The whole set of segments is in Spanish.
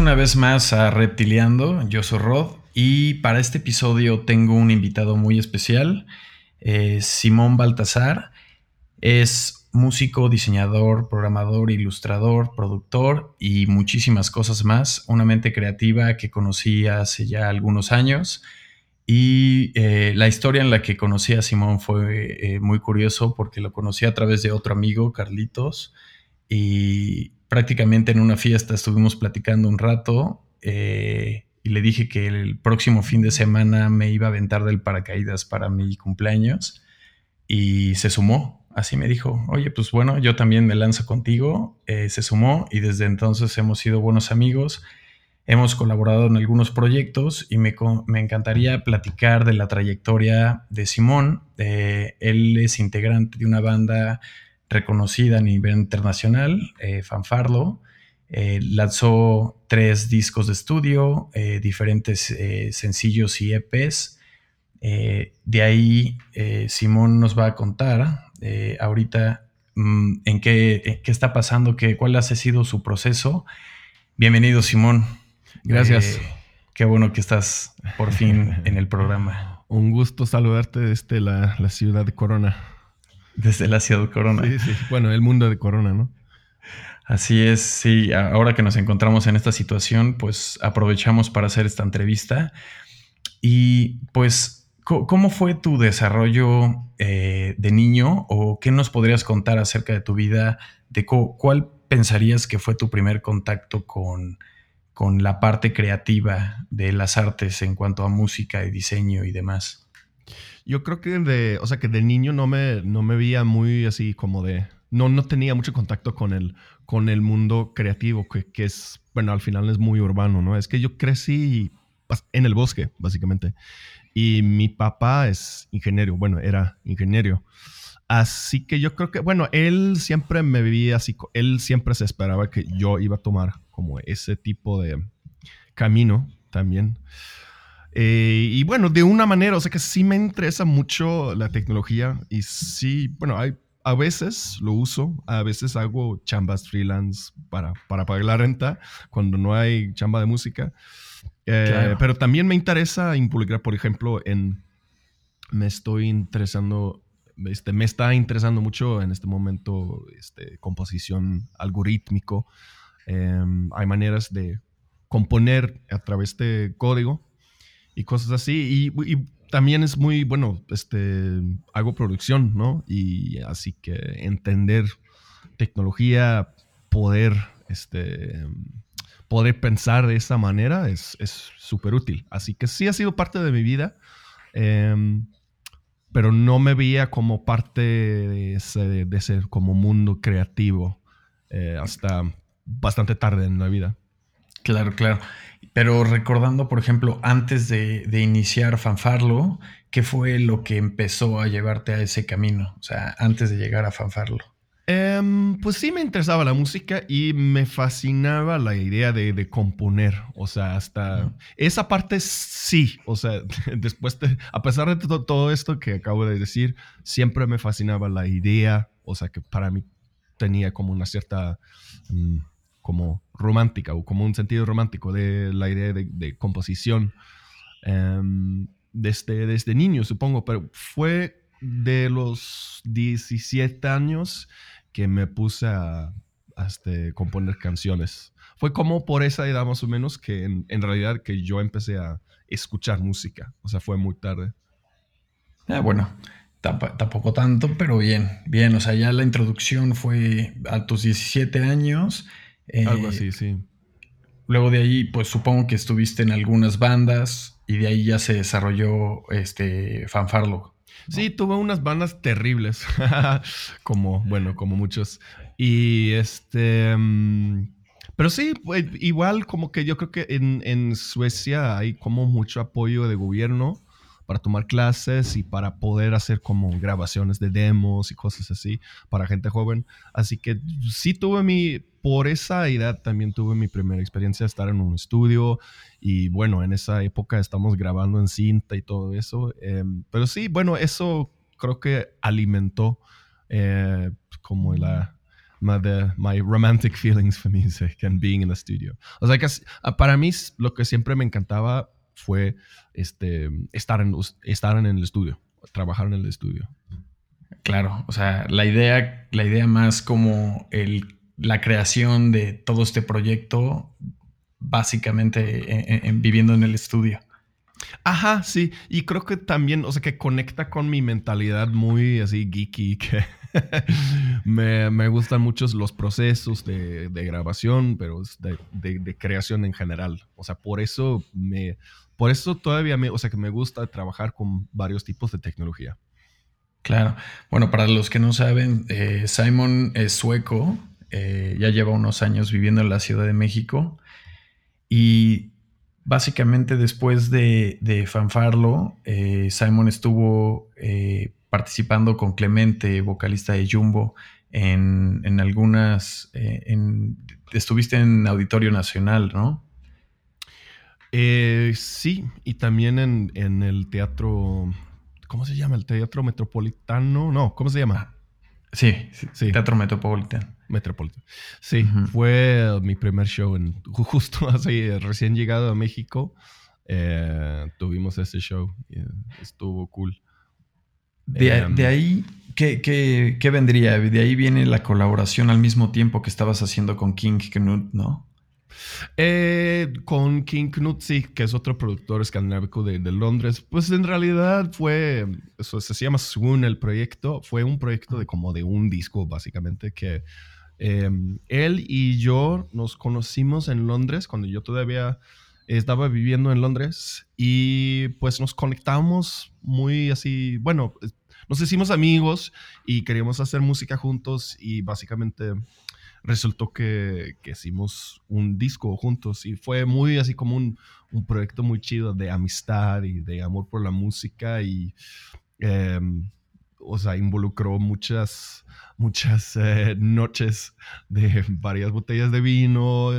una vez más a Reptiliando, yo soy Rod y para este episodio tengo un invitado muy especial, eh, Simón Baltasar. Es músico, diseñador, programador, ilustrador, productor y muchísimas cosas más. Una mente creativa que conocí hace ya algunos años. Y eh, la historia en la que conocí a Simón fue eh, muy curioso porque lo conocí a través de otro amigo, Carlitos, y prácticamente en una fiesta estuvimos platicando un rato eh, y le dije que el próximo fin de semana me iba a aventar del paracaídas para mi cumpleaños y se sumó. Así me dijo, oye, pues bueno, yo también me lanzo contigo. Eh, se sumó y desde entonces hemos sido buenos amigos. Hemos colaborado en algunos proyectos y me, encantaría platicar de la trayectoria de Simón. Eh, él es integrante de una banda reconocida a nivel internacional, eh, Fanfarlo. Eh, lanzó tres discos de estudio, eh, diferentes sencillos y EPs. de ahí Simón nos va a contar ahorita mm, en qué, qué, está pasando, qué, cuál ha sido su proceso. Bienvenido Simón. Gracias. qué bueno que estás por fin en el programa. Un gusto saludarte desde la, la ciudad de Corona. Desde la ciudad de Corona. Sí, sí. Bueno, el mundo de Corona, ¿no? Así es, sí. Ahora que nos encontramos en esta situación, pues aprovechamos para hacer esta entrevista. Y pues, ¿cómo fue tu desarrollo eh, de niño o qué nos podrías contar acerca de tu vida? De ¿Cuál pensarías que fue tu primer contacto con, con la parte creativa de las artes en cuanto a música y diseño y demás? Yo creo que de, o sea, que de niño no me, no me veía muy así como de, no, no tenía mucho contacto con el, con el mundo creativo, que, que es, bueno, al final es muy urbano, ¿no? Es que yo crecí en el bosque, básicamente. Y mi papá es ingeniero, bueno, era ingeniero. Así que yo creo que, bueno, él siempre me vivía así, él siempre se esperaba que yo iba a tomar como ese tipo de camino también. Eh, y bueno, de una manera, o sea que sí me interesa mucho la tecnología y sí, bueno, hay, a veces lo uso, a veces hago chambas freelance para, para pagar la renta cuando no hay chamba de música. Eh, pero también me interesa involucrar, por ejemplo, en... Me estoy interesando, este, me está interesando mucho en este momento este, composición algorítmico. Em, hay maneras de componer a través de código y cosas así. Y, también es muy, bueno, este, hago producción, ¿no? Y así que entender tecnología, poder, este, poder pensar de esa manera es súper útil. Así que sí ha sido parte de mi vida, em, pero no me veía como parte de ese, como mundo creativo eh, hasta bastante tarde en la vida. Claro, claro. Pero recordando, por ejemplo, antes de, iniciar Fanfarlo, ¿qué fue lo que empezó a llevarte a ese camino? O sea, antes de llegar a Fanfarlo. Em, pues sí me interesaba la música y me fascinaba la idea de, componer. O sea, hasta esa parte sí. O sea, después de, a pesar de todo, esto que acabo de decir, siempre me fascinaba la idea. O sea, que para mí tenía como una cierta... Mm, como romántica o como un sentido romántico de la idea de, composición em, desde, desde niño, supongo, pero fue de los 17 años que me puse a, este, componer canciones. Fue como por esa edad más o menos que en, en, realidad que yo empecé a escuchar música. O sea, fue muy tarde. Ah, bueno, tampoco tanto, pero bien, bien. O sea, ya la introducción fue a tus 17 años algo así, eh, sí. Luego de ahí, pues supongo que estuviste en algunas bandas y de ahí ya se desarrolló este Fanfarlo. Sí, tuve unas bandas terribles, como, bueno, como muchos. Y este... Mm, pero sí, pues, igual como que yo creo que en, en Suecia hay como mucho apoyo de gobierno para tomar clases y para poder hacer como grabaciones de demos y cosas así para gente joven. Así que sí tuve mi, por esa edad también tuve mi primera experiencia de estar en un estudio y bueno, en esa época estamos grabando en cinta y todo eso. Em, pero sí, bueno, eso creo que alimentó eh, como la, my, romantic feelings for music and being in the studio. O sea, que ah, para mí lo que siempre me encantaba fue este, estar, en, estar en el estudio, trabajar en el estudio. Claro, o sea, la idea, la idea más como el, la creación de todo este proyecto, básicamente en, viviendo en el estudio. Ajá, sí. Y creo que también, o sea, que conecta con mi mentalidad muy así geeky, que me, me, gustan muchos los procesos de, de grabación, pero de, de, de, creación en general. O sea, por eso me, por eso todavía me, o sea, que me gusta trabajar con varios tipos de tecnología. Claro. Bueno, para los que no saben, eh, Simon es sueco, eh, ya lleva unos años viviendo en la Ciudad de México y básicamente después de, Fanfarlo, eh, Simon estuvo participando con Clemente, vocalista de Jumbo, en, algunas, estuviste en Auditorio Nacional, ¿no? sí, y también en, en el teatro ¿Cómo se llama? ¿El Teatro Metropolitano? No, ¿cómo se llama? Sí, sí. Teatro Metropolitano. Metropolitano. Sí, fue mi primer show en, justo así, recién llegado a México. Eh, tuvimos ese show y estuvo cool. De, em, ahí, ¿qué, ¿qué, vendría? De ahí viene la colaboración al mismo tiempo que estabas haciendo con King Knut, ¿no? Eh, con King Knutzi, que es otro productor escandinavo de, Londres, pues en realidad fue, eso se llama Swoon el proyecto, fue un proyecto de como de un disco básicamente que em, él y yo nos conocimos en Londres cuando yo todavía estaba viviendo en Londres y pues nos conectamos muy así, bueno, nos hicimos amigos y queríamos hacer música juntos y básicamente resultó que, hicimos un disco juntos y fue muy así como un, proyecto muy chido de amistad y de amor por la música y, em, o sea, involucró muchas, muchas eh, noches de varias botellas de vino,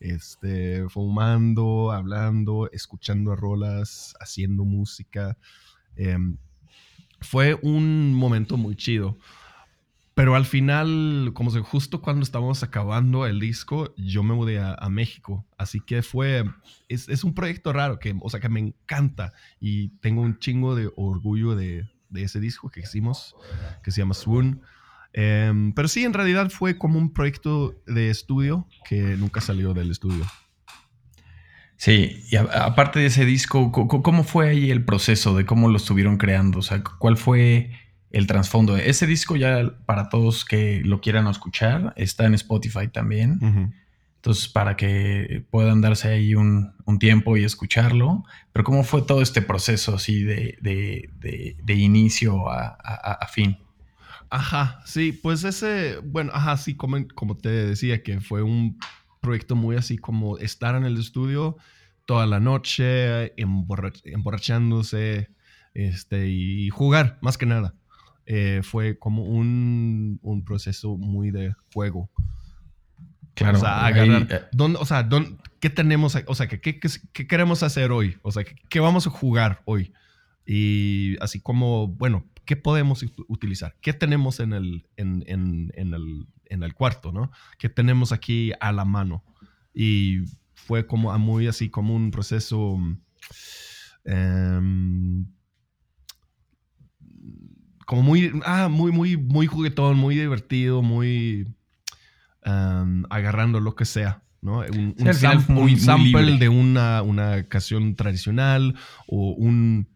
este, fumando, hablando, escuchando rolas, haciendo música. Em, fue un momento muy chido. Pero al final, como se justo cuando estábamos acabando el disco, yo me mudé a, México. Así que fue, es, es, un proyecto raro, que, o sea, que me encanta y tengo un chingo de orgullo de, de ese disco que hicimos, que se llama Swoon. Em, pero sí, en realidad fue como un proyecto de estudio que nunca salió del estudio. Sí, y aparte de ese disco, ¿cómo fue ahí el proceso de cómo lo estuvieron creando? O sea, ¿cuál fue el trasfondo. Ese disco ya para todos que lo quieran escuchar está en Spotify también. Entonces, para que puedan darse ahí un, tiempo y escucharlo. Pero ¿cómo fue todo este proceso así de, de, inicio a, fin? Ajá, sí, pues ese, bueno, ajá, sí, como, como te decía, que fue un proyecto muy así como estar en el estudio toda la noche, emborrachándose este, y jugar, más que nada. Eh, fue como un, un, proceso muy de juego. Claro. O sea, agarrar, eh, ¿dónde, o sea, dónde, ¿qué tenemos? O sea, ¿qué, qué, qué, queremos hacer hoy? O sea, ¿qué, vamos a jugar hoy? Y así como, bueno, ¿qué podemos utilizar? ¿Qué tenemos en el, en, en, en el, en el cuarto, no? ¿Qué tenemos aquí a la mano? Y fue como muy así como un proceso... Um, como muy, ah, muy, muy, muy juguetón, muy divertido, muy agarrando lo que sea. ¿no? Un, sample, de una, una canción tradicional o un,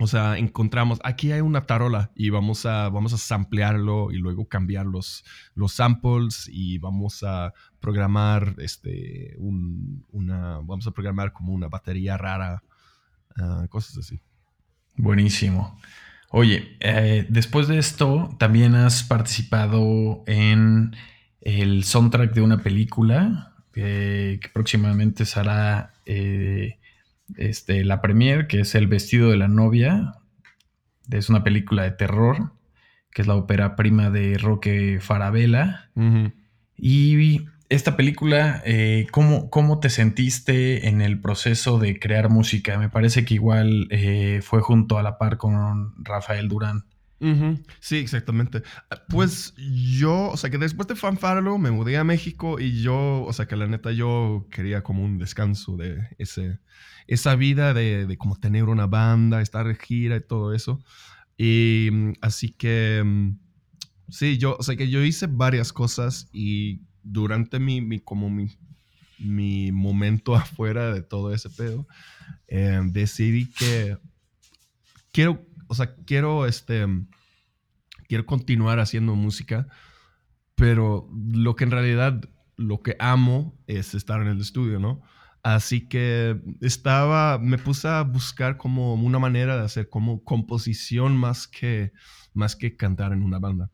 o sea, encontramos, aquí hay una tarola y vamos a, vamos a samplearlo y luego cambiar los, los samples y vamos a programar, este, un, una, vamos a programar como una batería rara, ah, cosas así. Buenísimo. Oye, eh, después de esto, también has participado en el soundtrack de una película que próximamente será eh, este, la premier, que es El vestido de la novia. Es una película de terror, que es la ópera prima de Roque Farabella. Y esta película, eh, ¿cómo, te sentiste en el proceso de crear música? Me parece que igual eh, fue junto a la par con Rafael Durán. Sí, exactamente. Pues yo, o sea, que después de Fanfarlo me mudé a México y yo, o sea, que la neta yo quería como un descanso de ese, esa vida de, de como tener una banda, estar de gira y todo eso. Y mm, así que, mm, sí, yo, o sea, que yo hice varias cosas y durante mi, mi como mi, mi momento afuera de todo ese pedo, eh, decidí que quiero o sea, quiero, este, quiero continuar haciendo música, pero lo que en realidad, lo que amo es estar en el estudio, ¿no? Así que estaba, me puse a buscar como una manera de hacer como composición más que, más que cantar en una banda.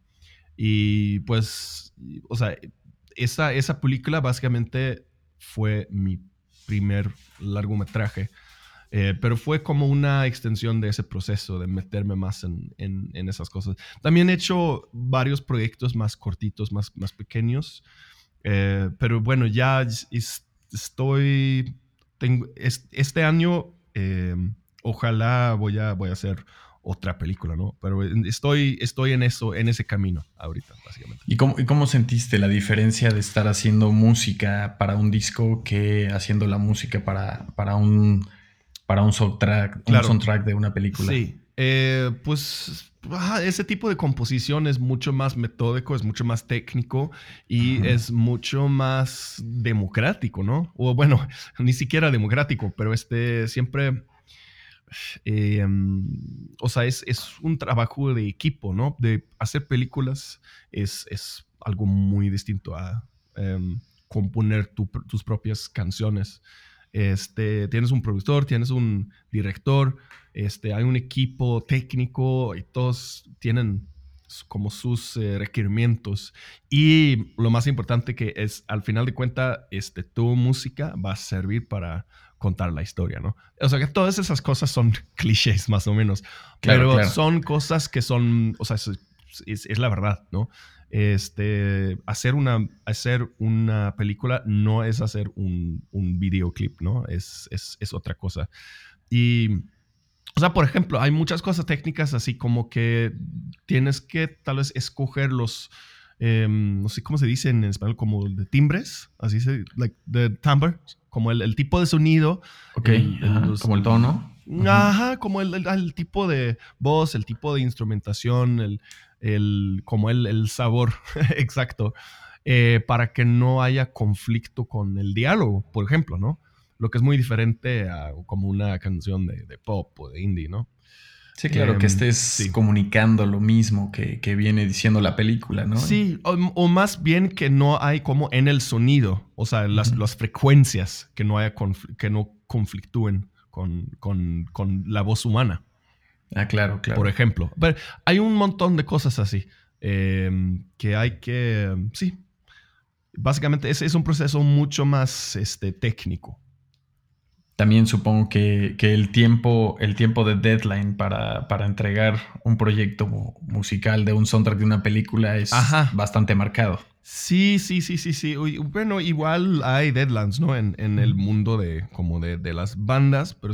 Y pues, o sea, esa, esa película básicamente fue mi primer largometraje. Eh, pero fue como una extensión de ese proceso, de meterme más en, en, esas cosas. También he hecho varios proyectos más cortitos, más, más pequeños. Eh, pero bueno, ya estoy, tengo, este año, eh, ojalá voy a, voy a hacer otra película, ¿no? Pero estoy, estoy en eso, en ese camino ahorita, básicamente. ¿Y cómo, ¿Y cómo sentiste la diferencia de estar haciendo música para un disco que haciendo la música para, para un para un soundtrack, un soundtrack de una película. Sí, eh, pues ese tipo de composición es mucho más metódico, es mucho más técnico y es mucho más democrático, ¿no? O bueno, ni siquiera democrático, pero este siempre... Eh, o sea, es, un trabajo de equipo, ¿no? De hacer películas es, es algo muy distinto a em, componer tus propias canciones. Este, tienes un productor, tienes un director, este, hay un equipo técnico y todos tienen como sus eh, requerimientos. Y lo más importante que es, al final de cuentas, este, tu música va a servir para contar la historia, ¿no? O sea que todas esas cosas son clichés más o menos, pero son cosas que son, o sea, es la verdad, ¿no? Este, hacer, una, hacer una película no es hacer un, un videoclip, ¿no? Es, es, es, otra cosa. Y, o sea, por ejemplo, hay muchas cosas técnicas así como que tienes que tal vez escoger los, em, no sé cómo se dice en español, como de timbres, así se, like the timbre, como el, el tipo de sonido. Ok, como el tono. Ajá, como el, el, tipo de voz, el tipo de instrumentación, el, el, como el, el sabor exacto, eh, para que no haya conflicto con el diálogo, por ejemplo, ¿no? Lo que es muy diferente a como una canción de, de pop o de indie, ¿no? Sí, claro, que em, estés comunicando lo mismo que, que, viene diciendo la película, ¿no? Sí, o, más bien que no hay como en el sonido, o sea, las, las frecuencias que no, haya que no conflictúen con, con, con la voz humana. Ah, claro, claro. Por ejemplo. Pero hay un montón de cosas así em, que hay que, sí. Básicamente ese es un proceso mucho más este, técnico. También supongo que, el, tiempo, el tiempo de deadline para, para, entregar un proyecto musical de un soundtrack de una película es bastante marcado. Sí, sí, sí, sí, sí. Bueno, igual hay deadlines, ¿no? En, el mundo de como de, las bandas, pero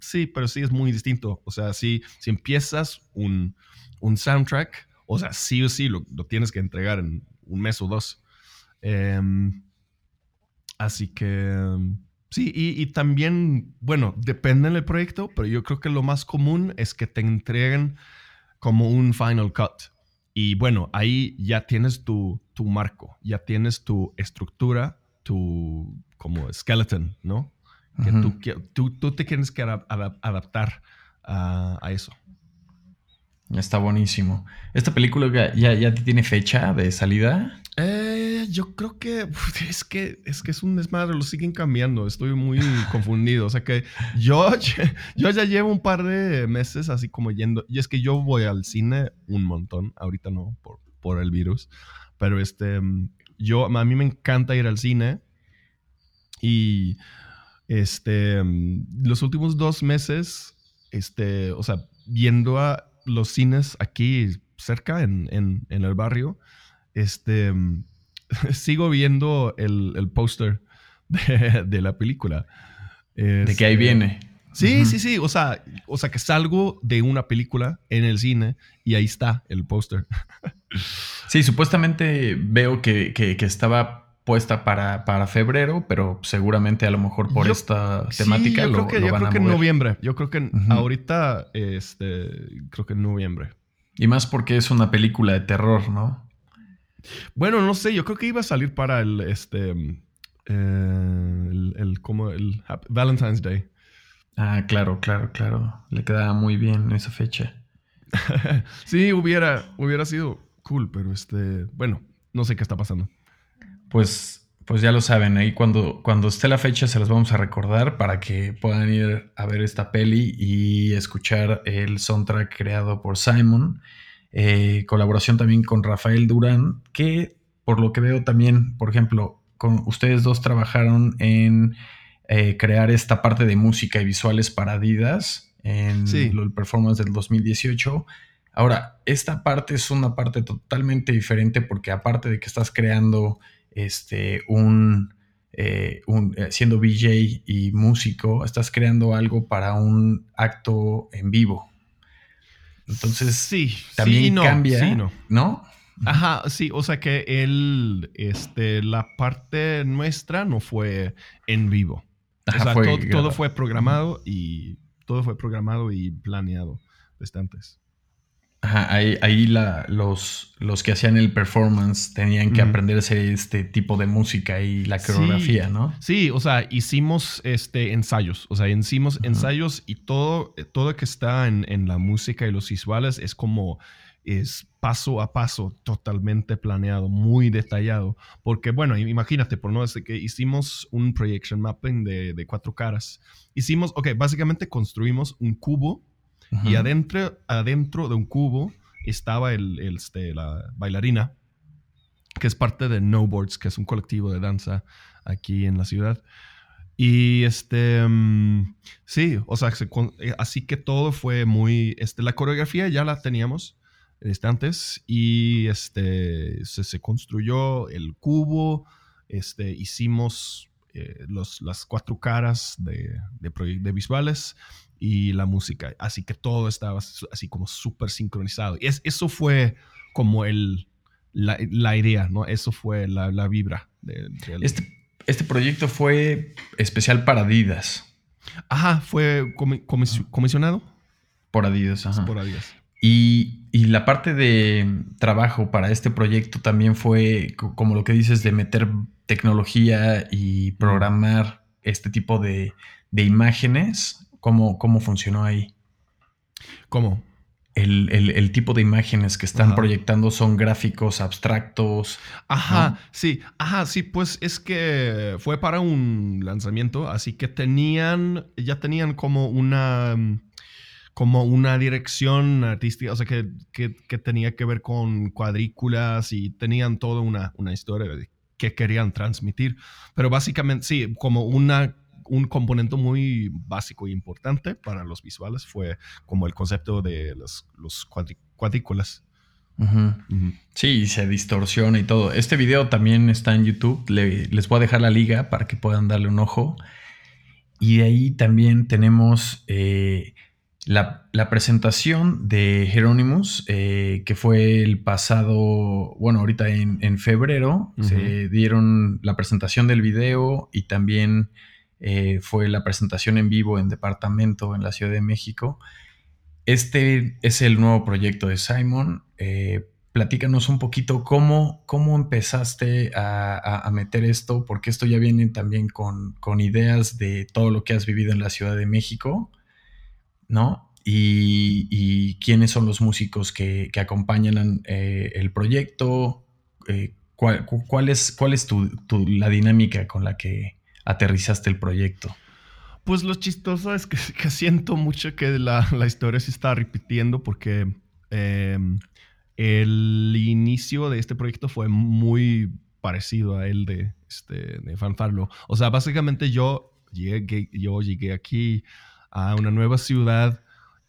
sí, pero sí es muy distinto. O sea, si, si empiezas un, soundtrack, o sea, sí o sí lo, tienes que entregar en un mes o dos. Em, así que sí, y, y, también, bueno, depende del proyecto, pero yo creo que lo más común es que te entreguen como un final cut. Y bueno, ahí ya tienes tu, tu marco, ya tienes tu estructura, tu como skeleton, ¿no? Que tú, tú, te tienes que adaptar a, eso. Está buenísimo. ¿Esta película ya, ya tiene fecha de salida? Eh, yo creo que es que es que es un desmadre, lo siguen cambiando. Estoy muy confundido. O sea que yo, yo ya llevo un par de meses así como yendo. Y es que yo voy al cine un montón. Ahorita no, por, por el virus. Pero este, yo, a mí me encanta ir al cine y este, los últimos dos meses, este, o sea, viendo a los cines aquí cerca en, en, el barrio, este, sigo viendo el, el póster de, la película. de que ahí este, viene. Sí, sí, sí. O sea, o sea, que salgo de una película en el cine y ahí está el póster. sí, supuestamente veo que, estaba puesta para, para, febrero, pero seguramente a lo mejor por esta temática yo creo que, yo creo que en noviembre. Yo creo que ahorita, este, creo que en noviembre. Y más porque es una película de terror, ¿no? Bueno, no sé, yo creo que iba a salir para el, este, eh, el, como el Valentine's Day. Ah, claro, claro, claro. Le quedaba muy bien esa fecha. sí, hubiera, hubiera sido cool, pero este, bueno, no sé qué está pasando. Pues, pues ya lo saben, ahí cuando, cuando esté la fecha se las vamos a recordar para que puedan ir a ver esta peli y escuchar el soundtrack creado por Simon. Eh, colaboración también con Rafael Durán, que por lo que veo también, por ejemplo, con ustedes dos trabajaron en eh, crear esta parte de música y visuales para Adidas en el performance del 2018. Ahora, esta parte es una parte totalmente diferente porque aparte de que estás creando este, un, eh, siendo VJ y músico, estás creando algo para un acto en vivo. Entonces, sí, también cambia, no. Ajá, sí, o sea que el, este, la parte nuestra no fue en vivo. o sea, todo, fue programado y todo fue programado y planeado desde antes. Ajá, ahí, los, los que hacían el performance tenían que aprenderse este tipo de música y la coreografía, ¿no? Sí, o sea, hicimos este, ensayos, o sea, hicimos ensayos y todo, todo que está en, en, la música y los visuales es como, es paso a paso totalmente planeado, muy detallado, porque bueno, imagínate, por no decir que hicimos un projection mapping de, de cuatro caras, hicimos, ok, básicamente construimos un cubo y adentro, adentro de un cubo estaba el, este, la bailarina, que es parte de Boards, que es un colectivo de danza aquí en la ciudad. Y este, mm, sí, o sea, eh, así que todo fue muy, este, la coreografía ya la teníamos este, antes y este, se, construyó el cubo, este, hicimos eh, los, las cuatro caras de, de, de, visuales y la música. Así que todo estaba así como súper sincronizado. Y es, eso fue como el, la, idea, ¿no? Eso fue la, vibra. De, este, este, proyecto fue especial para Adidas. Ajá, fue comisionado. Por Adidas, ajá. Por Adidas. Y, y, la parte de trabajo para este proyecto también fue, como lo que dices, de meter tecnología y programar este tipo de, de imágenes ¿Cómo, cómo funcionó ahí? ¿Cómo? El, tipo de imágenes que están proyectando son gráficos abstractos. Ajá, sí, ajá, sí, pues es que fue para un lanzamiento, así que tenían, ya tenían como una, como una dirección artística, o sea, que, tenía que ver con cuadrículas y tenían toda una, una historia que querían transmitir, pero básicamente, sí, como una un componente muy básico e importante para los visuales fue como el concepto de los, los cuadrículas. Sí, se distorsiona y todo. Este video también está en YouTube. les voy a dejar la liga para que puedan darle un ojo. Y de ahí también tenemos eh, la, presentación de Hieronymus, eh, que fue el pasado, bueno, ahorita en, febrero, se dieron la presentación del video y también eh, fue la presentación en vivo en Departamento en la Ciudad de México. Este es el nuevo proyecto de Simon. Eh, platícanos un poquito cómo, cómo empezaste a, meter esto, porque esto ya viene también con, ideas de todo lo que has vivido en la Ciudad de México, ¿no? Y, quiénes son los músicos que, acompañan eh, el proyecto, cuál, es, cuál es la dinámica con la que aterrizaste el proyecto? Pues lo chistoso es que, siento mucho que la, historia se está repitiendo porque em, el inicio de este proyecto fue muy parecido a el de, este, de Fanfarlo. O sea, básicamente yo llegué, yo llegué aquí a una nueva ciudad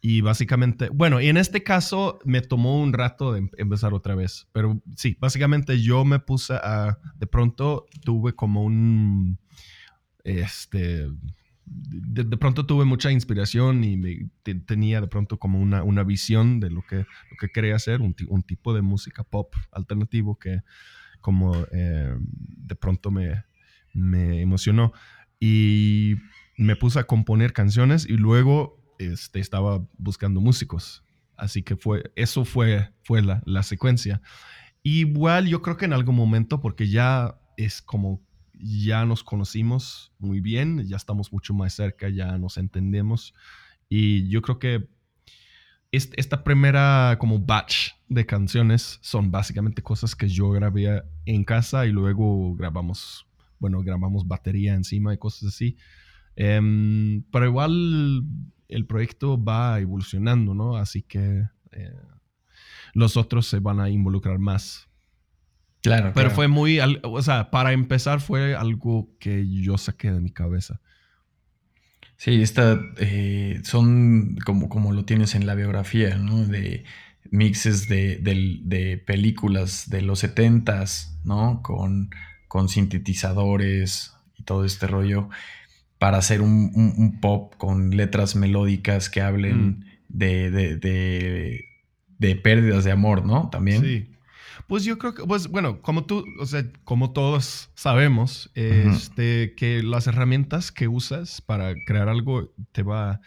y básicamente, bueno, y en este caso me tomó un rato de em, empezar otra vez, pero sí, básicamente yo me puse a, de pronto tuve como un este, de, pronto tuve mucha inspiración y me, tenía de pronto como una, una visión de lo que, lo que quería hacer, un, un tipo de música pop alternativo que como eh, de pronto me, me emocionó. Y me puse a componer canciones y luego este, estaba buscando músicos. Así que fue, eso fue, fue la, la secuencia. Igual yo creo que en algún momento, porque ya es como ya nos conocimos muy bien, ya estamos mucho más cerca, ya nos entendemos. Y yo creo que esta primera como batch de canciones son básicamente cosas que yo grabé en casa y luego grabamos, bueno, grabamos batería encima y cosas así. Em, pero igual el proyecto va evolucionando, ¿no? Así que eh, los otros se van a involucrar más. Claro. Pero fue muy, o sea, para empezar fue algo que yo saqué de mi cabeza. Sí, esta, eh, son como, como lo tienes en la biografía, ¿no? De mixes de, de, películas de los setentas, ¿no? Con, con sintetizadores y todo este rollo para hacer un, pop con letras melódicas que hablen mm. de, de, pérdidas de amor, ¿no? También. Sí. Pues yo creo que, pues bueno, como tú, o sea, como todos sabemos, este, que las herramientas que usas para crear algo te va,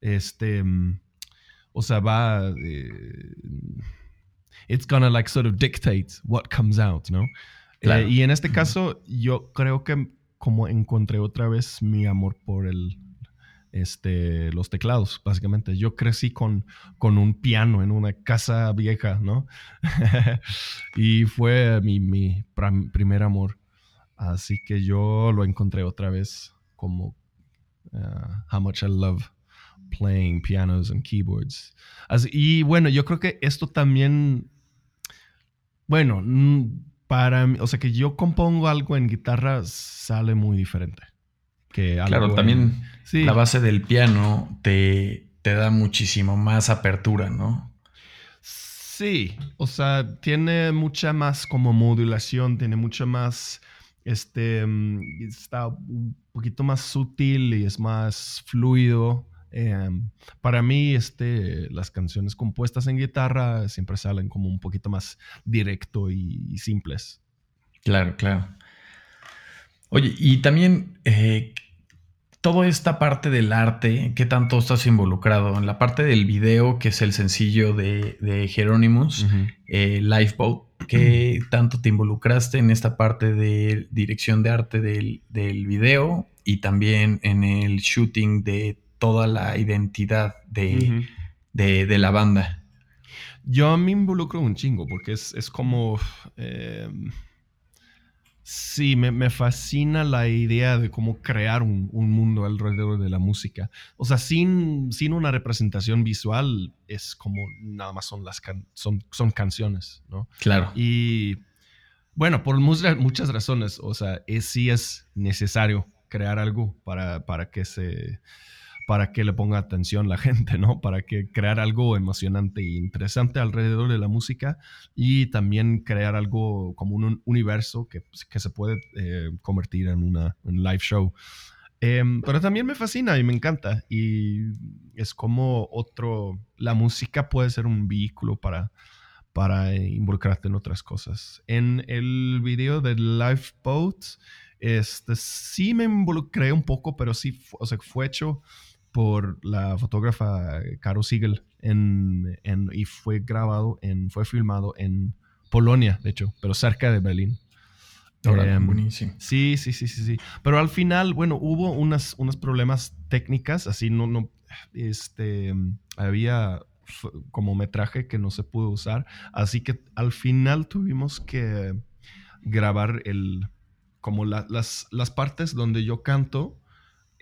este, o sea, va, eh, it's gonna like sort of dictate what comes out, ¿no? Eh, y en este caso, yo creo que como encontré otra vez mi amor por el, este, los teclados, básicamente. Yo crecí con, con un piano en una casa vieja, ¿no? y fue mi, mi primer amor. Así que yo lo encontré otra vez como uh, how much I love playing pianos and keyboards. y bueno, yo creo que esto también, bueno, para mí, o sea, que yo compongo algo en guitarra sale muy diferente claro, también la base del piano te, te da muchísimo más apertura, ¿no? Sí, o sea, tiene mucha más como modulación, tiene mucha más, este, mm, está un poquito más sutil y es más fluido. Em, para mí, este, las canciones compuestas en guitarra siempre salen como un poquito más directo y, simples. Claro, claro. Oye, y también, eh, toda esta parte del arte, ¿qué tanto estás involucrado? En la parte del video, que es el sencillo de, de Hieronymus, eh, Lifeboat, ¿qué tanto te involucraste en esta parte de dirección de arte del, del, video y también en el shooting de toda la identidad de, de, la banda? Yo me involucro un chingo porque es, es como... Eh, Sí, me, fascina la idea de cómo crear un, mundo alrededor de la música. O sea, sin, sin una representación visual, es como nada más son, las son, son canciones, ¿no? Claro. Y bueno, por muchas, muchas razones, o sea, es, sí es necesario crear algo para, para que se para que le ponga atención la gente, ¿no? Para que crear algo emocionante e interesante alrededor de la música y también crear algo como un universo que, pues, que se puede eh, convertir en una live show. Em, pero también me fascina y me encanta y es como otro, la música puede ser un vehículo para, para involucrarte en otras cosas. En el video de Lifeboat, este, sí me involucré un poco, pero sí, o sea, fue hecho por la fotógrafa Caro Siegel en, y fue grabado, en, fue filmado en Polonia, de hecho, pero cerca de Berlín. Em, buenísimo. Sí, sí, sí, sí, sí. Pero al final, bueno, hubo unas, unos problemas técnicas, así no, no, este, había como metraje que no se pudo usar, así que al final tuvimos que grabar el, como las, las partes donde yo canto,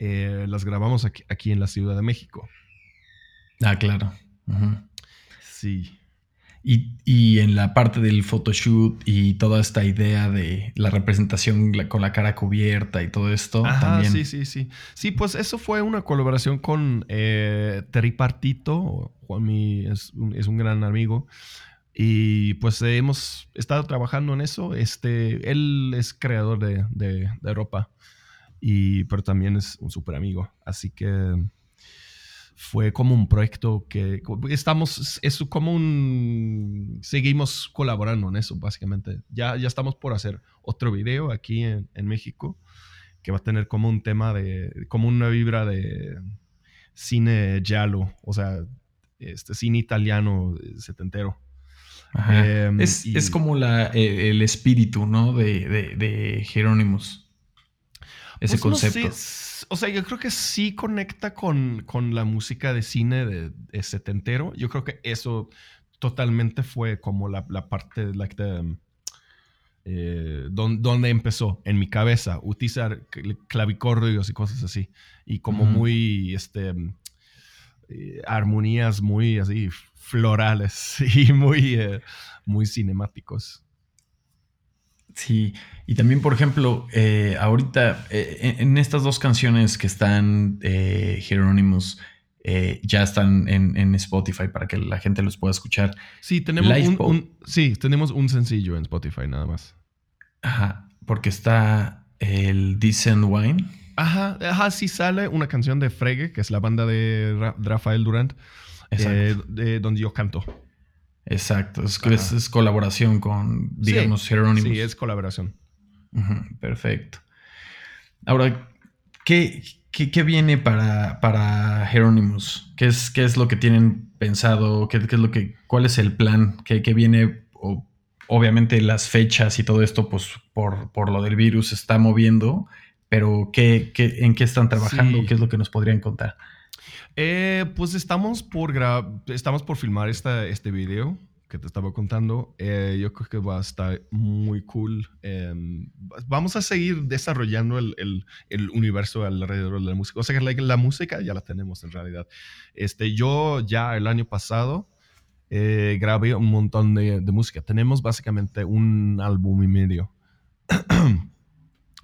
eh, las grabamos aquí, en la Ciudad de México. Ah, claro. Sí. Y, en la parte del photoshoot y toda esta idea de la representación con la cara cubierta y todo esto también. Sí, sí, sí. Sí, pues eso fue una colaboración con eh, Terry Partito. Juanmi es un, es un gran amigo. Y pues hemos estado trabajando en eso. Este, él es creador de, de, de ropa. Y, pero también es un súper amigo. Así que fue como un proyecto que estamos, es como un, seguimos colaborando en eso, básicamente. Ya, ya estamos por hacer otro video aquí en, en México que va a tener como un tema de, como una vibra de cine giallo, o sea, este cine italiano setentero. Em, es, como la, eh, el espíritu, ¿no? De, de, de Jerónimos. Ese pues concepto. o sea, yo creo que sí conecta con, con la música de cine de, setentero. Yo creo que eso totalmente fue como la, la parte, like the, eh, donde, empezó en mi cabeza, utilizar clavicordios y cosas así. Y como muy, este, eh, armonías muy así florales y muy, eh, muy cinemáticos. Sí, y también, por ejemplo, eh, ahorita en, estas dos canciones que están Jerónimos, ya están en, Spotify para que la gente los pueda escuchar. Sí, tenemos un, sí, tenemos un sencillo en Spotify nada más. Ajá, porque está el Decent Wine. Ajá, ajá, sí sale una canción de Frege, que es la banda de Rafael Durant, eh, de, donde yo canto. Exacto, es, es, colaboración con, digamos, sí, Sí, es colaboración. perfecto. Ahora, ¿qué, qué, viene para, para Hieronymus? ¿Qué es, ¿Qué es lo que tienen pensado? ¿Qué, es lo que, ¿Cuál es el plan? ¿Qué, qué viene? obviamente las fechas y todo esto, pues por, por lo del virus, está moviendo pero ¿qué, en qué están trabajando? ¿Qué es lo que nos podrían contar? Eh, pues estamos por, estamos por filmar esta, este video que te estaba contando. Eh, yo creo que va a estar muy cool. Em, vamos a seguir desarrollando el, el, universo alrededor de la música. O sea, que la, música ya la tenemos en realidad. Este, yo ya el año pasado eh, grabé un montón de, de música. Tenemos básicamente un álbum y medio.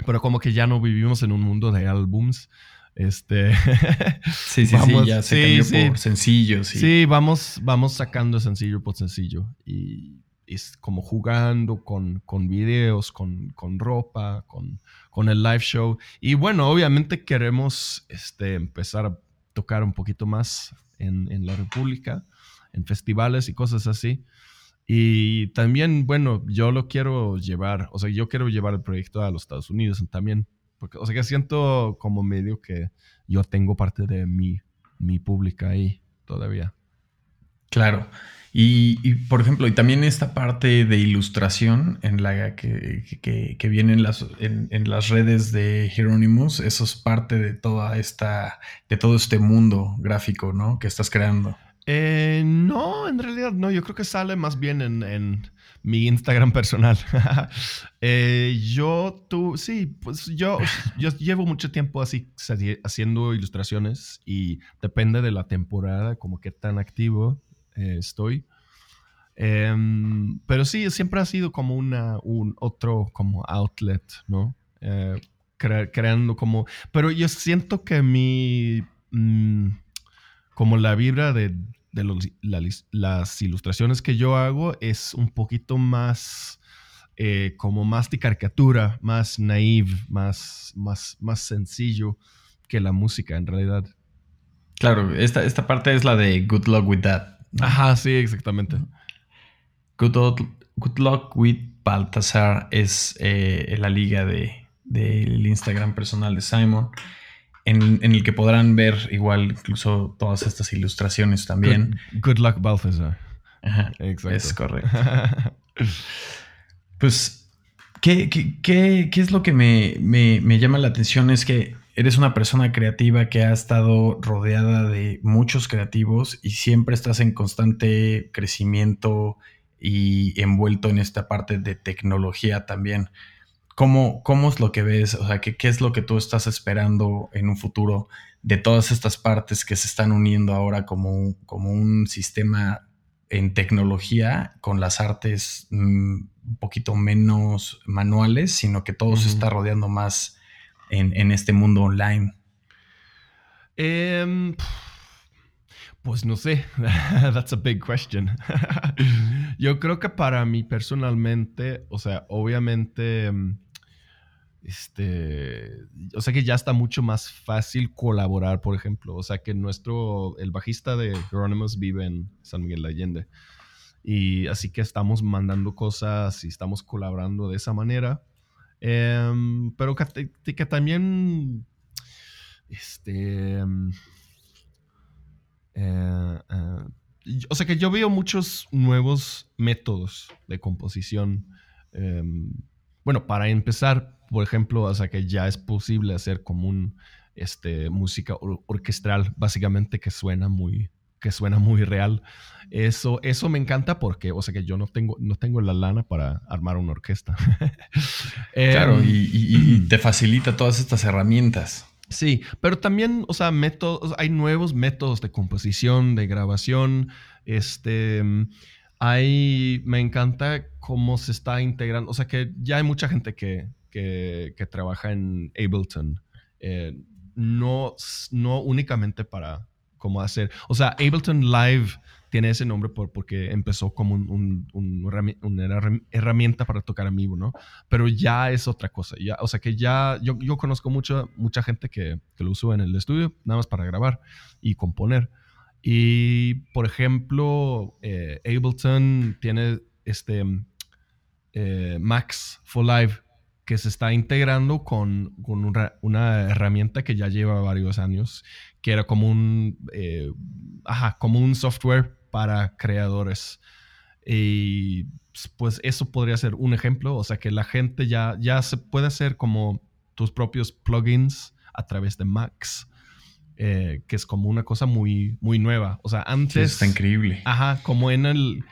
pero como que ya no vivimos en un mundo de álbums. Este. sí, sí, sí, ya se cambió por sencillo, sí. Sí, vamos, vamos sacando sencillo por sencillo. Y es como jugando con, con videos, con, con ropa, con, con, el live show. Y bueno, obviamente queremos este, empezar a tocar un poquito más en, en la República, en festivales y cosas así. Y también, bueno, yo lo quiero llevar, o sea, yo quiero llevar el proyecto a los Estados Unidos también, porque, o sea, que siento como medio que yo tengo parte de mi, mi pública ahí todavía. Claro. Y, por ejemplo, y también esta parte de ilustración en la que, que, viene en las, en, en, las redes de Hieronymus, eso es parte de toda esta, de todo este mundo gráfico, ¿no? Que estás creando. Eh, no, en realidad no. Yo creo que sale más bien en, mi Instagram personal. Eh, yo, tú, sí, pues yo, yo llevo mucho tiempo así haciendo ilustraciones y depende de la temporada, como qué tan activo eh, estoy. Em, pero sí, siempre ha sido como una, un otro como outlet, ¿no? creando como, pero yo siento que mi, mm, como la vibra de de las ilustraciones que yo hago es un poquito más eh, como más de caricatura, más naive, más, más, más sencillo que la música en realidad. Claro, esta, esta parte es la de Good Luck With That. Ajá, sí, exactamente. Good, good Luck With Baltasar es eh, la liga del de, Instagram personal de Simon en, el que podrán ver igual incluso todas estas ilustraciones también. Good, luck, Balthazar. Ajá, Exacto. Es correcto. pues, ¿qué, qué, es lo que me, me, llama la atención? Es que eres una persona creativa que ha estado rodeada de muchos creativos y siempre estás en constante crecimiento y envuelto en esta parte de tecnología también. ¿Cómo, ¿Cómo es lo que ves? O sea, ¿qué, ¿qué es lo que tú estás esperando en un futuro de todas estas partes que se están uniendo ahora como un, como un sistema en tecnología con las artes mm, un poquito menos manuales, sino que todo se está rodeando más en, este mundo online? Em, pues no sé, that's a big question. Yo creo que para mí personalmente, o sea, obviamente em, este, o sea que ya está mucho más fácil colaborar, por ejemplo. O sea que nuestro, el bajista de Hieronymus vive en San Miguel de Allende. Y así que estamos mandando cosas y estamos colaborando de esa manera. Em, pero que, que, también, este, em, eh, eh, o sea que yo veo muchos nuevos métodos de composición. Em, bueno, para empezar, por ejemplo, o sea que ya es posible hacer como un este, música orquestral, básicamente que suena muy, que suena muy real. Eso, eso me encanta porque, o sea, que yo no tengo, no tengo la lana para armar una orquesta. claro, em, y, te facilita todas estas herramientas. Sí, pero también, o sea, métodos, hay nuevos métodos de composición, de grabación. Este, hay, me encanta cómo se está integrando, o sea, que ya hay mucha gente que, que, trabaja en Ableton. Eh, no, no únicamente para cómo hacer, o sea, Ableton Live tiene ese nombre por, porque empezó como un, una herramienta para tocar en vivo, ¿no? Pero ya es otra cosa. Ya, o sea que ya yo, yo conozco mucho, mucha gente que, que, lo usa en el estudio, nada más para grabar y componer. Y, por ejemplo, eh, Ableton tiene este eh, Max for Live que se está integrando con, una, herramienta que ya lleva varios años, que era como un, eh, como un software para creadores. Y pues eso podría ser un ejemplo, o sea que la gente ya, ya se puede hacer como tus propios plugins a través de Max. Eh, que es como una cosa muy, muy nueva. O sea, antes. está increíble. Ajá, como en el.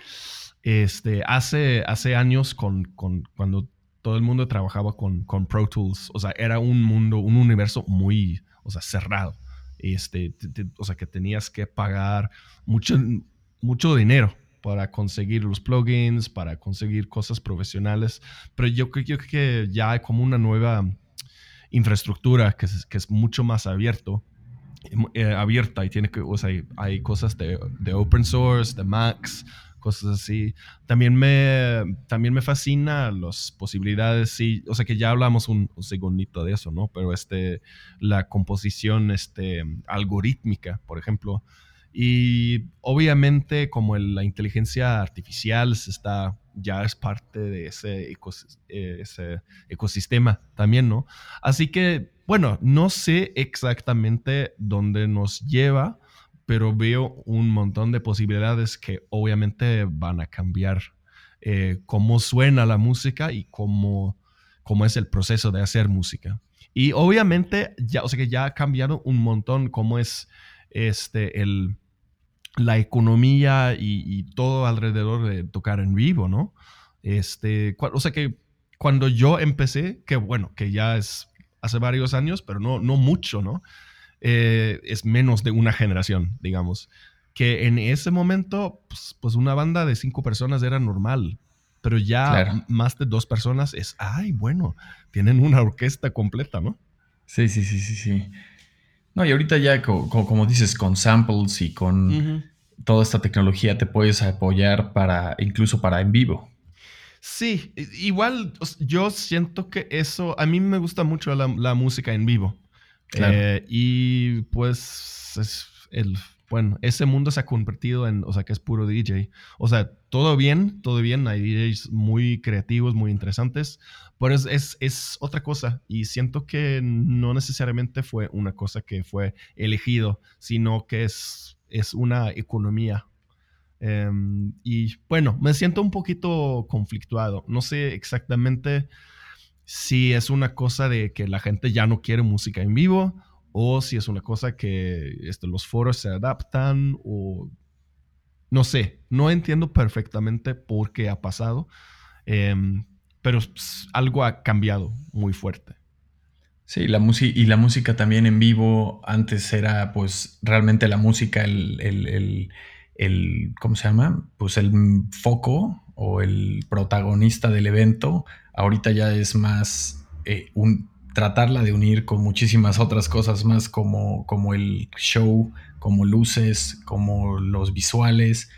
Este, hace, hace años, con, con, cuando todo el mundo trabajaba con, con Pro Tools. O sea, era un mundo, un universo muy, o sea, cerrado. Este, o sea, que tenías que pagar mucho, mucho dinero para conseguir los plugins, para conseguir cosas profesionales. Pero yo creo que ya hay como una nueva infraestructura que es, que es mucho más abierto, eh, abierta y tiene que, o sea, hay, hay cosas de, de, open source, de Max, cosas así. También me, también me fascina las posibilidades, sí, o sea que ya hablamos un, segundito de eso, ¿no? Pero este, la composición este, algorítmica, por ejemplo. Y obviamente como la inteligencia artificial se está, ya es parte de ese, ese ecosistema también, ¿no? Así que, bueno, no sé exactamente dónde nos lleva, pero veo un montón de posibilidades que obviamente van a cambiar eh, cómo suena la música y cómo, cómo es el proceso de hacer música. Y obviamente, ya, o sea que ya ha cambiado un montón cómo es este, el, la economía y, todo alrededor de tocar en vivo, ¿no? Este, o sea que cuando yo empecé, que bueno, que ya es hace varios años, pero no, no mucho, ¿no? Eh, es menos de una generación, digamos. Que en ese momento, pues, pues una banda de cinco personas era normal, pero ya más de dos personas es, ay, bueno, tienen una orquesta completa, ¿no? Sí, sí, sí, sí, sí. No, y ahorita ya, como, dices, con samples y con toda esta tecnología te puedes apoyar para, incluso para en vivo. Sí, igual yo siento que eso, a mí me gusta mucho la música en vivo. Eh, y pues es el, bueno, ese mundo se ha convertido en, o sea, que es puro DJ. O sea, todo bien, todo bien, hay DJs muy creativos, muy interesantes, pero es, es, es otra cosa y siento que no necesariamente fue una cosa que fue elegido, sino que es, es una economía. Em, y bueno, me siento un poquito conflictuado. No sé exactamente si es una cosa de que la gente ya no quiere música en vivo o si es una cosa que este, los foros se adaptan o no sé, no entiendo perfectamente por qué ha pasado, em, pero algo ha cambiado muy fuerte. Sí, la y la música también en vivo antes era pues realmente la música el, el, el ¿cómo se llama? Pues el foco o el protagonista del evento ahorita ya es más eh, un, tratarla de unir con muchísimas otras cosas más como, como el show, como luces, como los visuales.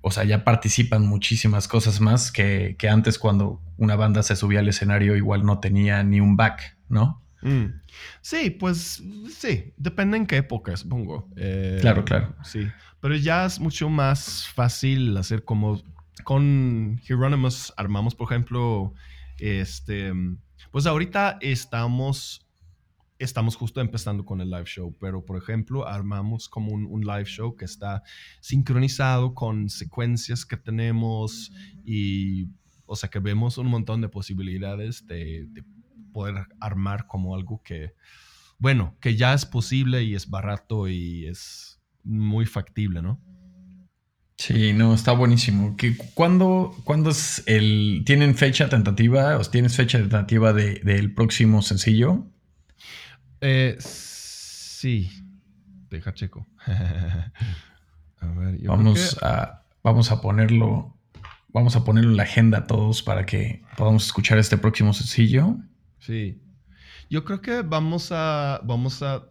o sea, ya participan muchísimas cosas más que, antes cuando una banda se subía al escenario igual no tenía ni un back, ¿no? Mm. Sí, pues sí, depende en qué época, supongo. Eh, claro, claro. Sí, pero ya es mucho más fácil hacer como con Hieronymus armamos, por ejemplo, este, pues ahorita estamos estamos justo empezando con el live show, pero por ejemplo, armamos como un, live show que está sincronizado con secuencias que tenemos y, o sea, que vemos un montón de posibilidades de, poder armar como algo que, bueno, que ya es posible y es barato y es muy factible, ¿no? Sí, no, está buenísimo. ¿Qué, ¿cuándo, ¿Cuándo es el... ¿Tienen fecha tentativa? ¿O tienes fecha tentativa del próximo sencillo? Eh, sí. Deja checo. a ver, vamos, a, vamos a ponerlo. Vamos a ponerlo en la agenda a todos para que podamos escuchar este próximo sencillo. Sí. Yo creo que vamos a. Vamos a.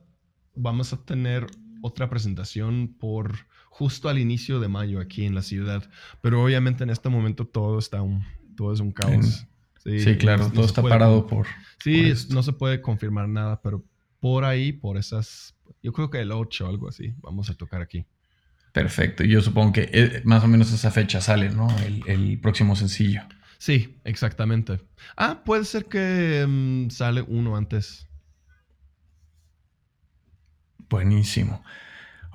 Vamos a tener otra presentación por justo al inicio de mayo aquí en la ciudad. Pero obviamente en este momento todo está un, todo es un caos. sí, claro, todo está parado por. Sí, no se puede confirmar nada, pero por ahí, por esas, yo creo que el 8, algo así, vamos a tocar aquí. Perfecto, yo supongo que eh, más o menos esa fecha sale, ¿no? El, próximo sencillo. Sí, exactamente. Ah, puede ser que mm, sale uno antes. Buenísimo.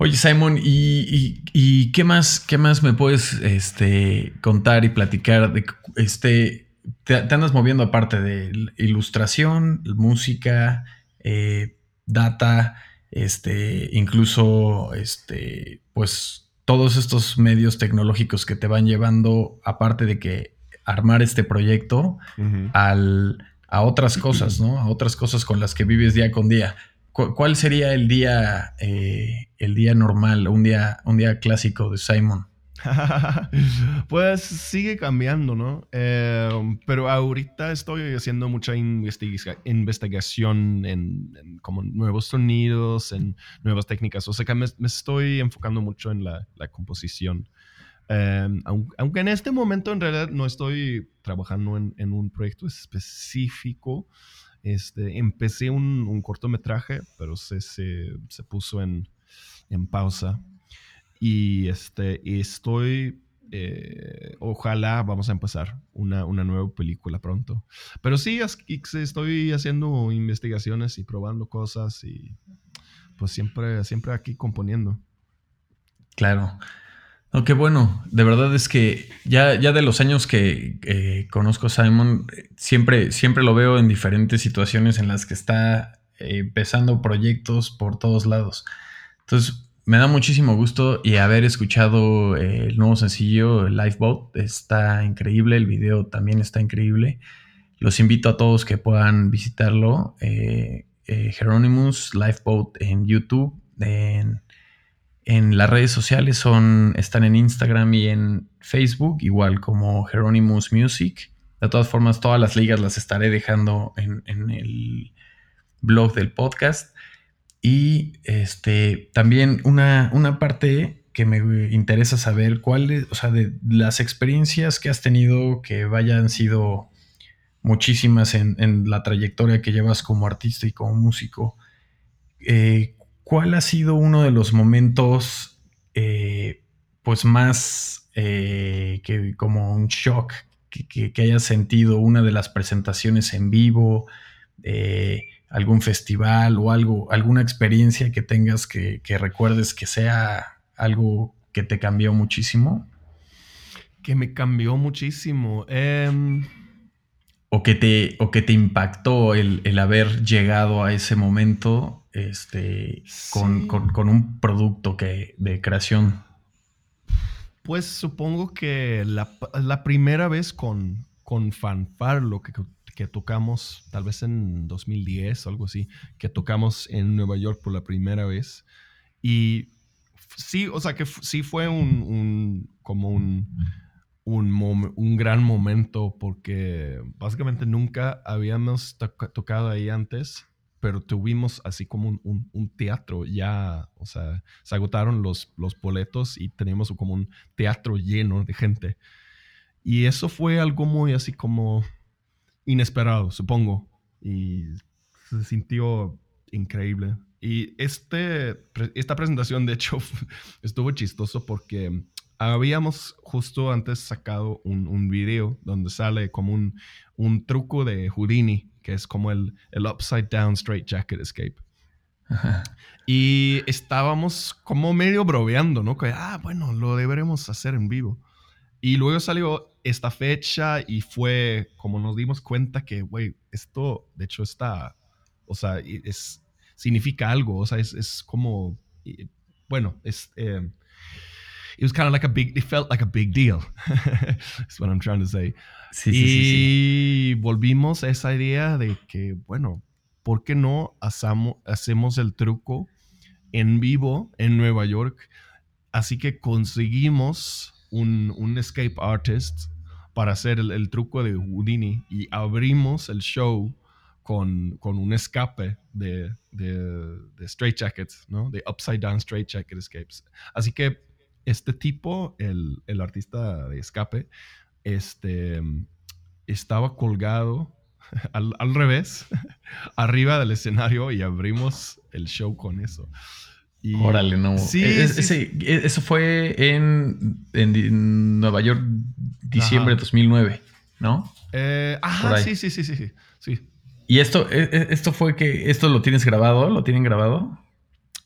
Oye, Simon, ¿y, qué, más, qué más me puedes este, contar y platicar? De, este, te, andas moviendo aparte de ilustración, música, eh, data, este, incluso, este, pues todos estos medios tecnológicos que te van llevando, aparte de que armar este proyecto, al, a otras cosas, ¿no? A otras cosas con las que vives día con día. ¿Cuál sería el día, eh, el día normal, un día, un día clásico de Simon? pues sigue cambiando, ¿no? Em, pero ahorita estoy haciendo mucha investigación en, como nuevos sonidos, en nuevas técnicas. O sea que me, estoy enfocando mucho en la, composición. Em, aunque, en este momento en realidad no estoy trabajando en, un proyecto específico. Este, empecé un, cortometraje, pero se, se, se puso en, en pausa y este, estoy, eh, ojalá vamos a empezar una, una, nueva película pronto. Pero sí, estoy haciendo investigaciones y probando cosas y pues siempre, siempre aquí componiendo. Claro. Aunque bueno, de verdad es que ya, ya de los años que eh, conozco a Simon, siempre, siempre lo veo en diferentes situaciones en las que está eh, empezando proyectos por todos lados. Entonces, me da muchísimo gusto y haber escuchado eh, el nuevo sencillo Lifeboat. Está increíble, el video también está increíble. Los invito a todos que puedan visitarlo. Eh Lifeboat en YouTube. En, las redes sociales son, están en Instagram y en Facebook, igual como Hieronymus Music. De todas formas, todas las ligas las estaré dejando en, en el blog del podcast. Y este, también una, una parte que me interesa saber, cuáles, o sea, de las experiencias que has tenido que vayan sido muchísimas en, la trayectoria que llevas como artista y como músico, eh, ¿cuál ha sido uno de los momentos eh, pues más eh, que como un shock que, que, hayas sentido una de las presentaciones en vivo? algún festival o algo, alguna experiencia que tengas que, recuerdes que sea algo que te cambió muchísimo? Que me cambió muchísimo. Em, o, que te, o que te impactó el, haber llegado a ese momento este, con, un producto que, de creación. Pues supongo que la, primera vez con, con Fanfar, lo que que tocamos, tal vez en 2010 o algo así, que tocamos en Nueva York por la primera vez. Y sí, o sea que sí fue un, como un, un, gran momento porque básicamente nunca habíamos tocado ahí antes pero tuvimos así como un, teatro ya, o sea, se agotaron los, los boletos y teníamos como un teatro lleno de gente. Y eso fue algo muy así como inesperado, supongo. Y se sintió increíble. Y este, esta presentación, de hecho, estuvo chistoso porque habíamos justo antes sacado un, un video donde sale como un, un truco de Houdini, que es como el, el Upside Down Straight Jacket Escape. Y estábamos como medio broveando, ¿no? Que, ah, bueno, lo deberemos hacer en vivo. Y luego salió esta fecha y fue como nos dimos cuenta que, güey, esto de hecho está, o sea, es, significa algo, o sea, es, es como, bueno, es... Eh, it was kind of like a big, it felt like a big deal. That's what I'm trying to say. Sí, y sí, sí, volvimos a esa idea de que, bueno, ¿por qué no hacemos, hacemos el truco en vivo en Nueva York? Así que conseguimos un, un escape artist para hacer el, truco de Houdini y abrimos el show con, con un escape de, de, de straight jackets, ¿no? De upside down straight jacket escapes. Así que este tipo, el, el artista de escape, este, estaba colgado al, al, revés, arriba del escenario y abrimos el show con eso. Y, Órale, no. Sí, e, e, eso fue en, en, Nueva York, diciembre de 2009, ¿no? Eh, ajá, sí, sí, sí, sí, sí. ¿Y esto, e, esto fue que, esto lo tienes grabado? ¿Lo tienen grabado?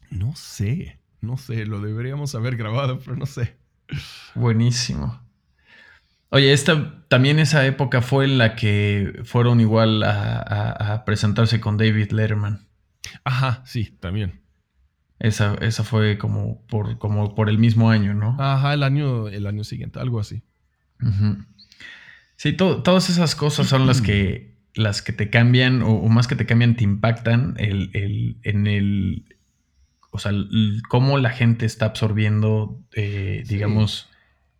No sé. No sé, lo deberíamos haber grabado, pero no sé. Buenísimo. Oye, esta también esa época fue en la que fueron igual a, presentarse con David Letterman. Ajá, sí, también. Esa, esa fue como por, como por el mismo año, ¿no? Ajá, el año, el año siguiente, algo así. Sí, todas esas cosas son las que, las que te cambian, o, más que te cambian, te impactan el, en el o sea, cómo la gente está absorbiendo, eh, digamos,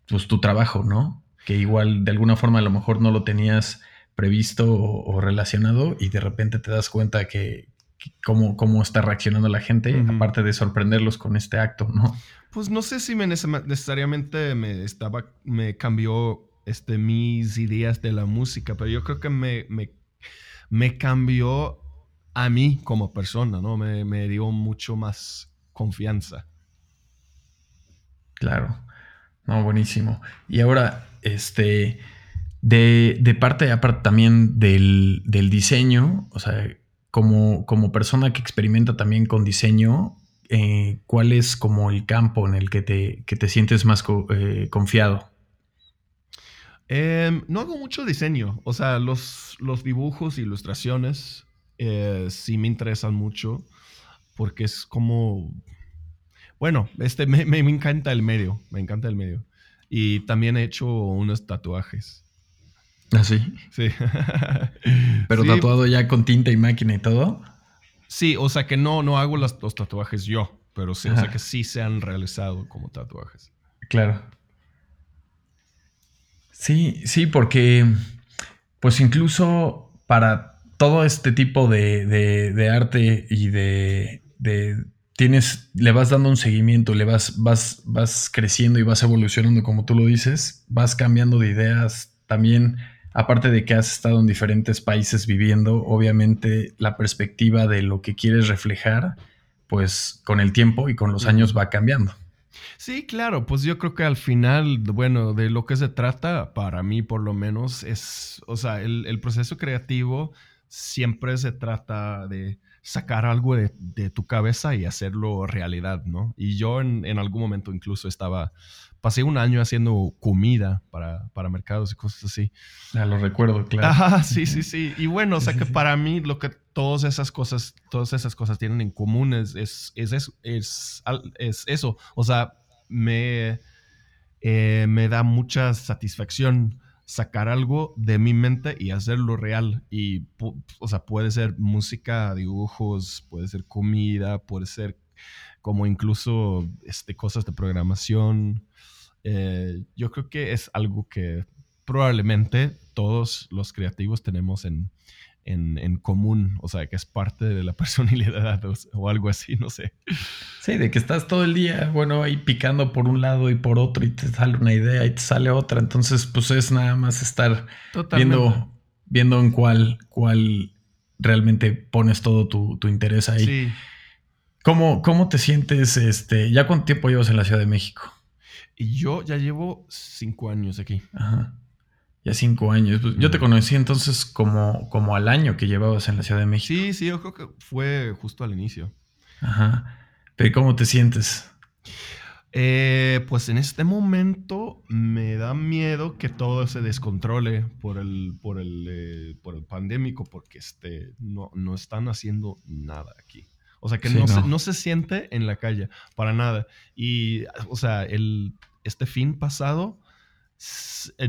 pues tu trabajo, ¿no? Que igual de alguna forma a lo mejor no lo tenías previsto o, relacionado y de repente te das cuenta que, cómo, cómo está reaccionando la gente, aparte de sorprenderlos con este acto, ¿no? Pues no sé si me necesariamente me estaba, me cambió este, mis ideas de la música, pero yo creo que me, me, me cambió a mí como persona, ¿no? Me, me dio mucho más confianza. Claro. No, buenísimo. Y ahora, este, de, de parte aparte también del, del, diseño, o sea, como, como persona que experimenta también con diseño, eh, ¿cuál es como el campo en el que te, que te sientes más eh, confiado? Em, no hago mucho diseño, o sea, los, los dibujos, ilustraciones, eh, sí me interesan mucho porque es como, bueno, este, me, me, encanta el medio, me encanta el medio. Y también he hecho unos tatuajes. ¿Ah, sí? Sí. ¿Pero tatuado ya con tinta y máquina y todo? Sí, o sea que no, no hago los, los tatuajes yo, pero sí, o sea que sí se han realizado como tatuajes. Claro. Sí, sí, porque pues incluso para todo este tipo de, arte y de, tienes, le vas dando un seguimiento, le vas, vas, vas creciendo y vas evolucionando, como tú lo dices, vas cambiando de ideas también. Aparte de que has estado en diferentes países viviendo, obviamente la perspectiva de lo que quieres reflejar, pues con el tiempo y con los años va cambiando. Sí, claro, pues yo creo que al final, bueno, de lo que se trata, para mí por lo menos, es, o sea, el, el proceso creativo siempre se trata de sacar algo de, tu cabeza y hacerlo realidad, ¿no? Y yo en, algún momento incluso estaba, pasé un año haciendo comida para, para mercados y cosas así. Ya lo recuerdo, claro. Ajá, sí, sí, sí. Y bueno, o sea que para mí lo que todas esas cosas, todas esas cosas tienen en común es, es, es, es, eso. O sea, me, eh, me da mucha satisfacción sacar algo de mi mente y hacerlo real. Y, o sea, puede ser música, dibujos, puede ser comida, puede ser como incluso este, cosas de programación. Eh, yo creo que es algo que probablemente todos los creativos tenemos en, en, común, o sea, que es parte de la personalidad o, algo así, no sé. Sí, de que estás todo el día, bueno, ahí picando por un lado y por otro y te sale una idea y te sale otra, entonces pues es nada más estar viendo, viendo en cuál, cuál realmente pones todo tu, interés ahí. Sí. ¿Cómo, ¿Cómo te sientes? Este, ¿Ya cuánto tiempo llevas en la Ciudad de México? Y yo ya llevo cinco años aquí. Ajá. Ya cinco años. Pues, yo te conocí entonces como, como al año que llevabas en la Ciudad de México. Sí, sí, yo creo que fue justo al inicio. Ajá. Pero ¿cómo te sientes? Eh, pues en este momento me da miedo que todo se descontrole por el, por el, eh, por el pandémico, porque este, no, no están haciendo nada aquí. O sea, que no, Se, no, Se, siente en la calle para nada. Y, o sea, el, este fin pasado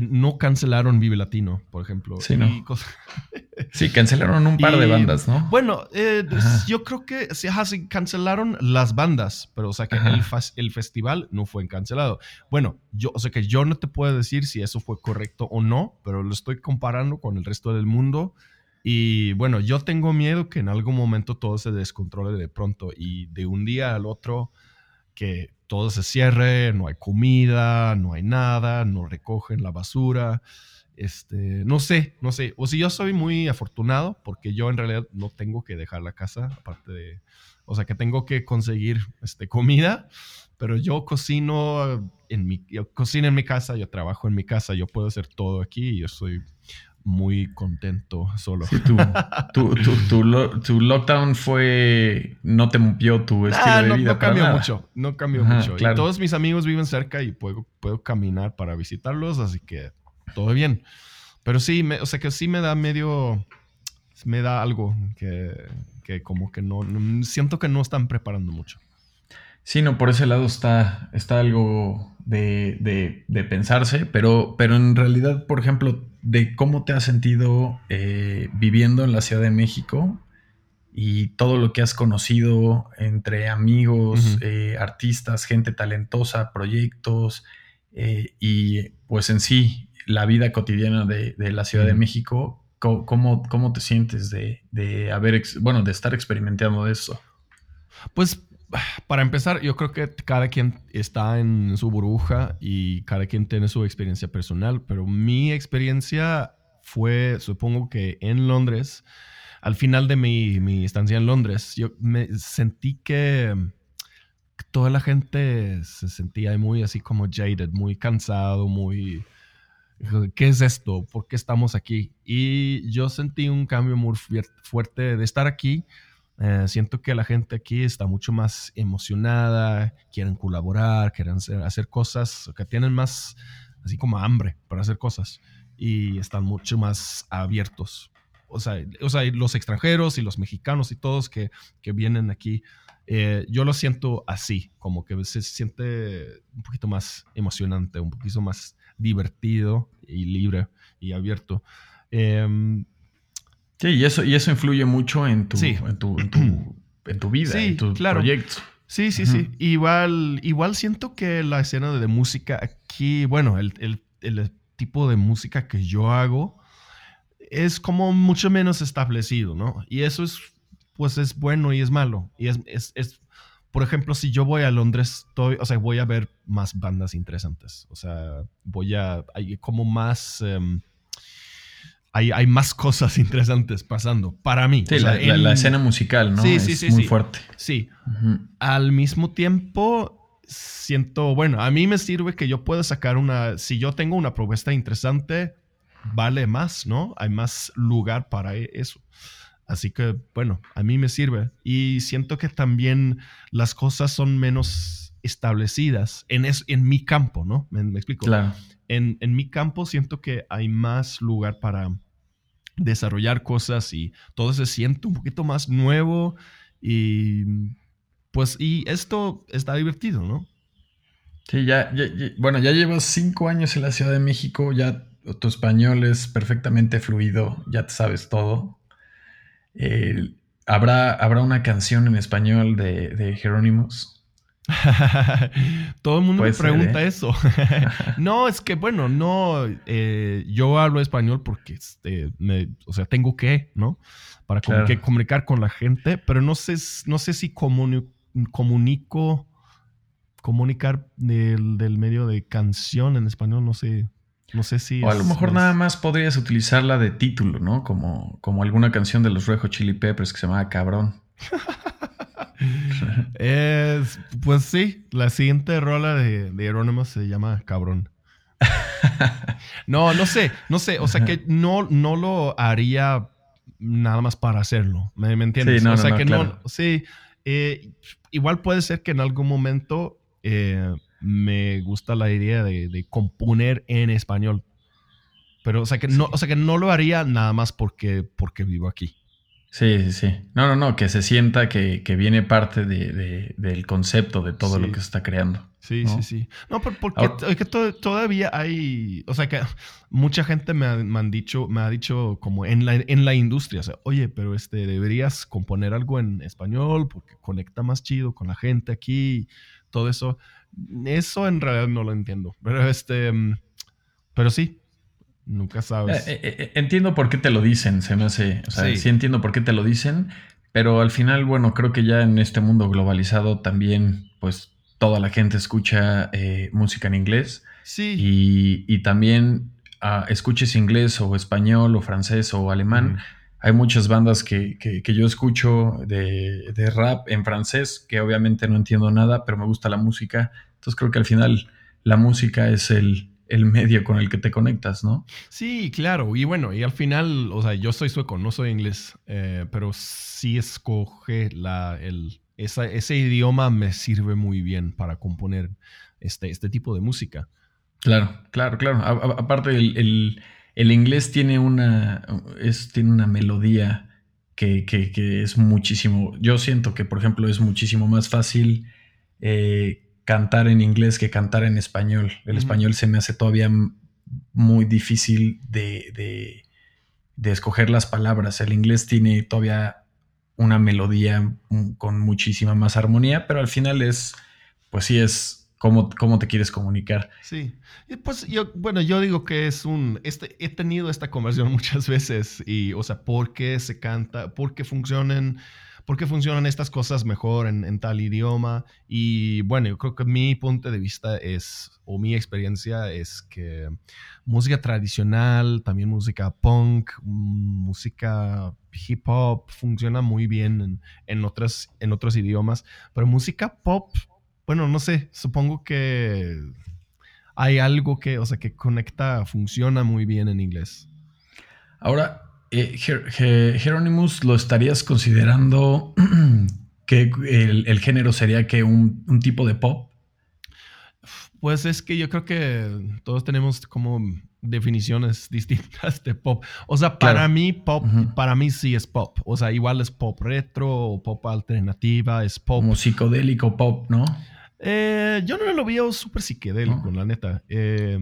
no cancelaron Vive Latino, por ejemplo. Sí, sí cancelaron un par de bandas, ¿no? Bueno, eh, yo creo que sí, cancelaron las bandas, pero o sea que el, el, festival no fue cancelado. Bueno, yo, o sea que yo no te puedo decir si eso fue correcto o no, pero lo estoy comparando con el resto del mundo. Y bueno, yo tengo miedo que en algún momento todo se descontrole de pronto y de un día al otro que todo se cierre, no hay comida, no hay nada, no recogen la basura. Este, no sé, no sé. O si yo soy muy afortunado porque yo en realidad no tengo que dejar la casa, aparte de, o sea, que tengo que conseguir este, comida, pero yo cocino en mi, yo cocino en mi casa, yo trabajo en mi casa, yo puedo hacer todo aquí y yo soy muy contento solo. tu, lockdown fue. No te movió tu estilo ah, de vida. No cambió mucho. No cambió mucho. Y todos mis amigos viven cerca y puedo, puedo caminar para visitarlos, así que todo bien. Pero sí, me, o sea que sí me da medio. Me da algo que, que como que no, Siento que no están preparando mucho. Sí, no, por ese lado está, está algo de, pensarse, pero, pero en realidad, por ejemplo, de cómo te has sentido eh, viviendo en la Ciudad de México y todo lo que has conocido entre amigos, eh, artistas, gente talentosa, proyectos eh, y pues en sí la vida cotidiana de, la Ciudad de México, ¿cómo, cómo te sientes de, de haber, bueno, de estar experimentando eso? Pues para empezar, yo creo que cada quien está en su burbuja y cada quien tiene su experiencia personal, pero mi experiencia fue, supongo que en Londres, al final de mi, estancia en Londres, yo me sentí que toda la gente se sentía muy así como jaded, muy cansado, muy... ¿Qué es esto? ¿Por qué estamos aquí? Y yo sentí un cambio muy fuerte de estar aquí eh, siento que la gente aquí está mucho más emocionada, quieren colaborar, quieren hacer, cosas, que tienen más, así como hambre para hacer cosas y están mucho más abiertos. O sea, o sea los extranjeros y los mexicanos y todos que, que vienen aquí, eh, yo lo siento así, como que se siente un poquito más emocionante, un poquito más divertido y libre y abierto. Eh, Sí, y eso, y eso influye mucho en tu, en, tu, en, tu, vida, en tu proyecto. Sí, sí, sí. Igual, igual siento que la escena de música aquí, bueno, el, tipo de música que yo hago es como mucho menos establecido, ¿no? Y eso es, pues es bueno y es malo. Y es, es, por ejemplo, si yo voy a Londres, estoy, o sea, voy a ver más bandas interesantes. O sea, voy a, hay como más... Em, hay, más cosas interesantes pasando para mí. Sí, la, escena musical, ¿no? Sí, sí, es sí. Muy fuerte. Sí. Al mismo tiempo, siento, bueno, a mí me sirve que yo pueda sacar una, si yo tengo una propuesta interesante, vale más, ¿no? Hay más lugar para e, eso. Así que, bueno, a mí me sirve. Y siento que también las cosas son menos establecidas en, en mi campo, ¿no? ¿Me, explico? Claro. En, en mi campo siento que hay más lugar para desarrollar cosas y todo se siente un poquito más nuevo y pues y esto está divertido, ¿no? Sí, ya, bueno, ya llevas cinco años en la Ciudad de México, ya tu español es perfectamente fluido, ya te sabes todo. ¿habrá, ¿Habrá una canción en español de, de Jerónimos? Todo el mundo me pregunta ¿eh? eso. no, es que bueno, no, eh, yo hablo español porque, este, o sea, tengo que, ¿no? Para comunicar con la gente, pero no sé, no sé si comunico, comunicar del, del, medio de canción en español, no sé. No sé si. O a lo mejor nada más podrías utilizarla de título, ¿no? Como, como alguna canción de los Rejo Chili Peppers que se llama Cabrón. es, pues sí, la siguiente rola de, de se llama Cabrón. no, no sé, no sé. O sea que no, no lo haría nada más para hacerlo. ¿Me, entiendes? Sí, o sea que no. Sí. Eh, igual puede ser que en algún momento eh, me gusta la idea de, componer en español. Pero, o sea, que no, o sea, que no lo haría nada más porque, porque vivo aquí. Sí, sí, sí. No, no, no, que se sienta que, viene parte de, del concepto de todo lo que se está creando. Sí, sí, sí. No, porque todavía hay, o sea, que mucha gente me, han dicho, me ha dicho como en la, en la industria, o sea, oye, pero este, deberías componer algo en español porque conecta más chido con la gente aquí, todo eso. Eso en realidad no lo entiendo. Pero este. Mm, pero sí. Nunca sabes. Eh, eh, eh, entiendo por qué te lo dicen, se me hace. O sea, sí. entiendo por qué te lo dicen. Pero al final, bueno, creo que ya en este mundo globalizado también, pues toda la gente escucha música en inglés. Sí. Y, también ah, escuches inglés o español o francés o alemán. Hay muchas bandas que, yo escucho de, de, rap en francés, que obviamente no entiendo nada, pero me gusta la música. Entonces creo que al final la música es el, medio con el que te conectas, ¿no? Sí, claro. Y bueno, y al final, o sea, yo soy sueco, no soy inglés, eh, pero sí escoge la, el, ese idioma me sirve muy bien para componer este, este tipo de música. Claro, claro, claro. aparte, el, el, inglés tiene una, es, tiene una melodía que, que, es muchísimo. Yo siento que, por ejemplo, es muchísimo más fácil eh, cantar en inglés que cantar en español. El español se me hace todavía muy difícil de, escoger las palabras. El inglés tiene todavía una melodía con muchísima más armonía, pero al final es, pues sí, es cómo, cómo te quieres comunicar. Sí. Y pues yo, bueno, yo digo que es un, este, he tenido esta conversación muchas veces y, o sea, ¿por qué se canta? ¿Por qué funcionan? Por qué funcionan estas cosas mejor en, tal idioma. Y bueno, yo creo que mi punto de vista es, o mi experiencia es que música tradicional, también música punk, música hip hop, funciona muy bien en, en, en otros idiomas. Pero música pop, bueno, no sé, supongo que hay algo que, o sea, que conecta, funciona muy bien en inglés. Ahora, eh, Hieronymus, ¿lo estarías considerando que el, género sería que un, tipo de pop? Pues es que yo creo que todos tenemos como definiciones distintas de pop. O sea, para mí pop, para mí sí es pop. O sea, igual es pop retro o pop alternativa, es pop. Como psicodélico pop, ¿no? Eh, yo no lo veo súper psicodélico, la neta. Eh,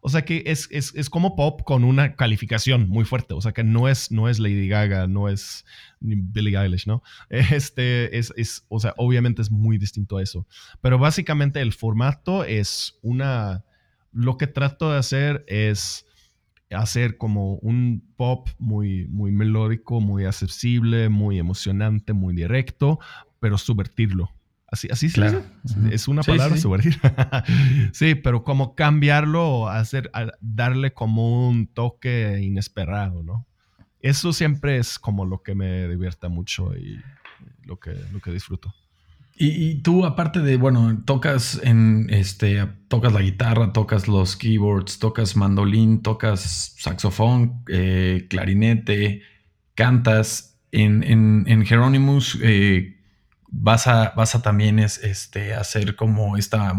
o sea que es, es, como pop con una calificación muy fuerte. O sea que no es, no es Lady Gaga, no es Billie Eilish, ¿no? Este es, es, o sea, obviamente es muy distinto a eso. Pero básicamente el formato es una. Lo que trato de hacer es hacer como un pop muy, muy melódico, muy accesible, muy emocionante, muy directo, pero subvertirlo. Así, así claro. Es una palabra subvertir. sí, pero como cambiarlo, hacer, darle como un toque inesperado, ¿no? Eso siempre es como lo que me divierta mucho y lo que, lo que disfruto. Y, tú, aparte de, bueno, tocas en este, tocas la guitarra, tocas los keyboards, tocas mandolín, tocas saxofón, eh, clarinete, cantas. En, en, en Hieronymus, eh, vas a, vas a también es, este, hacer como esta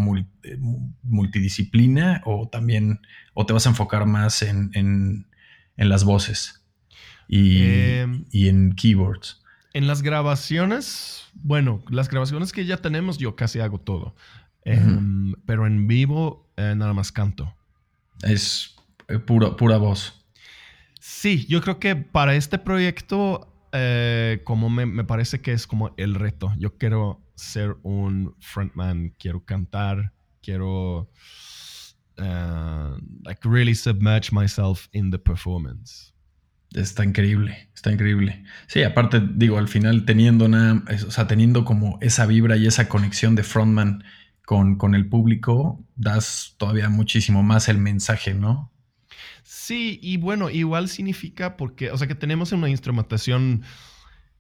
eh, multidisciplina o también, o te vas a enfocar más en, las voces y, em, y, en keyboards? En las grabaciones, bueno, las grabaciones que ya tenemos yo casi hago todo, em, pero en vivo eh, nada más canto. Es eh, pura voz. Sí, yo creo que para este proyecto eh, como me, parece que es como el reto. Yo quiero ser un frontman, quiero cantar, quiero uh, like really submerge myself in the performance. Está increíble, está increíble. Sí, aparte, digo, al final teniendo una, o sea, teniendo como esa vibra y esa conexión de frontman con, con el público, das todavía muchísimo más el mensaje, ¿no? Sí, y bueno, igual significa porque, o sea, que tenemos una instrumentación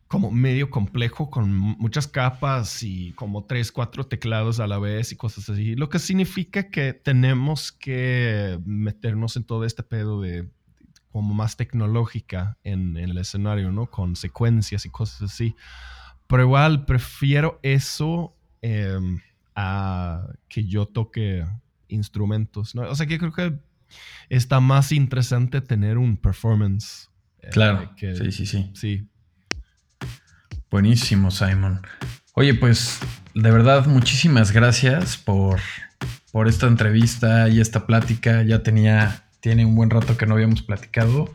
como medio complejo con muchas capas y como tres, cuatro teclados a la vez y cosas así. Lo que significa que tenemos que meternos en todo este pedo de como más tecnológica en, el escenario, ¿no? Con secuencias y cosas así. Pero igual prefiero eso em, a que yo toque instrumentos, ¿no? O sea que creo que está más interesante tener un performance. Eh, claro. sí, sí, sí. Sí. Buenísimo, Simon. Oye, pues de verdad muchísimas gracias por, por esta entrevista y esta plática. Ya tenía, tiene un buen rato que no habíamos platicado,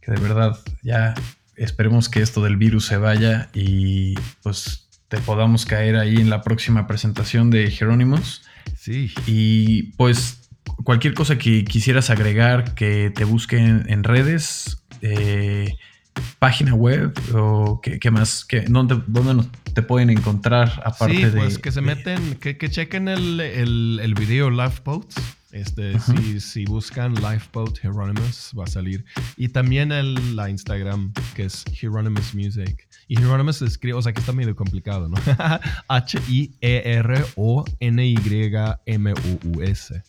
que de verdad ya esperemos que esto del virus se vaya y pues te podamos caer ahí en la próxima presentación de Jerónimos. Sí. Y pues cualquier cosa que quisieras agregar, que te busquen en redes, eh, página web o qué, más? ¿Qué, dónde, ¿Dónde te pueden encontrar aparte sí, pues que se meten, que, que chequen el, el, el video Lifeboats. Este, si, si, buscan Lifeboat Hieronymus va a salir. Y también el, la Instagram que es Hieronymus Music. Y Hieronymus se escribe, o sea que está medio complicado, ¿no? H-I-E-R-O-N-Y-M-U-U-S.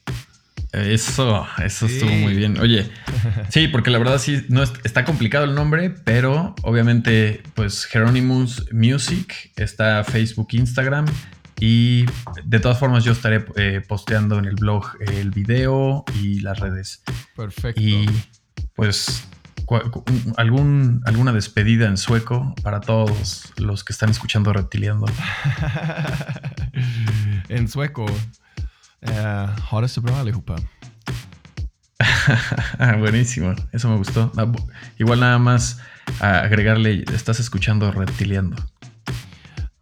Eso, eso estuvo muy bien. Oye, sí, porque la verdad sí, no está complicado el nombre, pero obviamente, pues Hieronymus Music está Facebook, Instagram. Y de todas formas, yo estaré eh, posteando en el blog el video y las redes. Perfecto. Y pues, algún, alguna despedida en sueco para todos los que están escuchando Reptiliando. en sueco. Eh, ha det så bra allihopa. Buenísimo, eso me gustó. Ah, igual nada más agregarle, estás escuchando Reptiliando.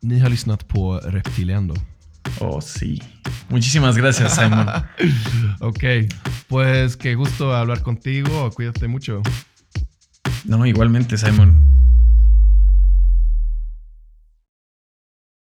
Ni har lyssnat på Reptiliando. Oh, sí. Muchísimas gracias, Simon. ok, pues qué gusto hablar contigo. Cuídate mucho. No, igualmente, Simon.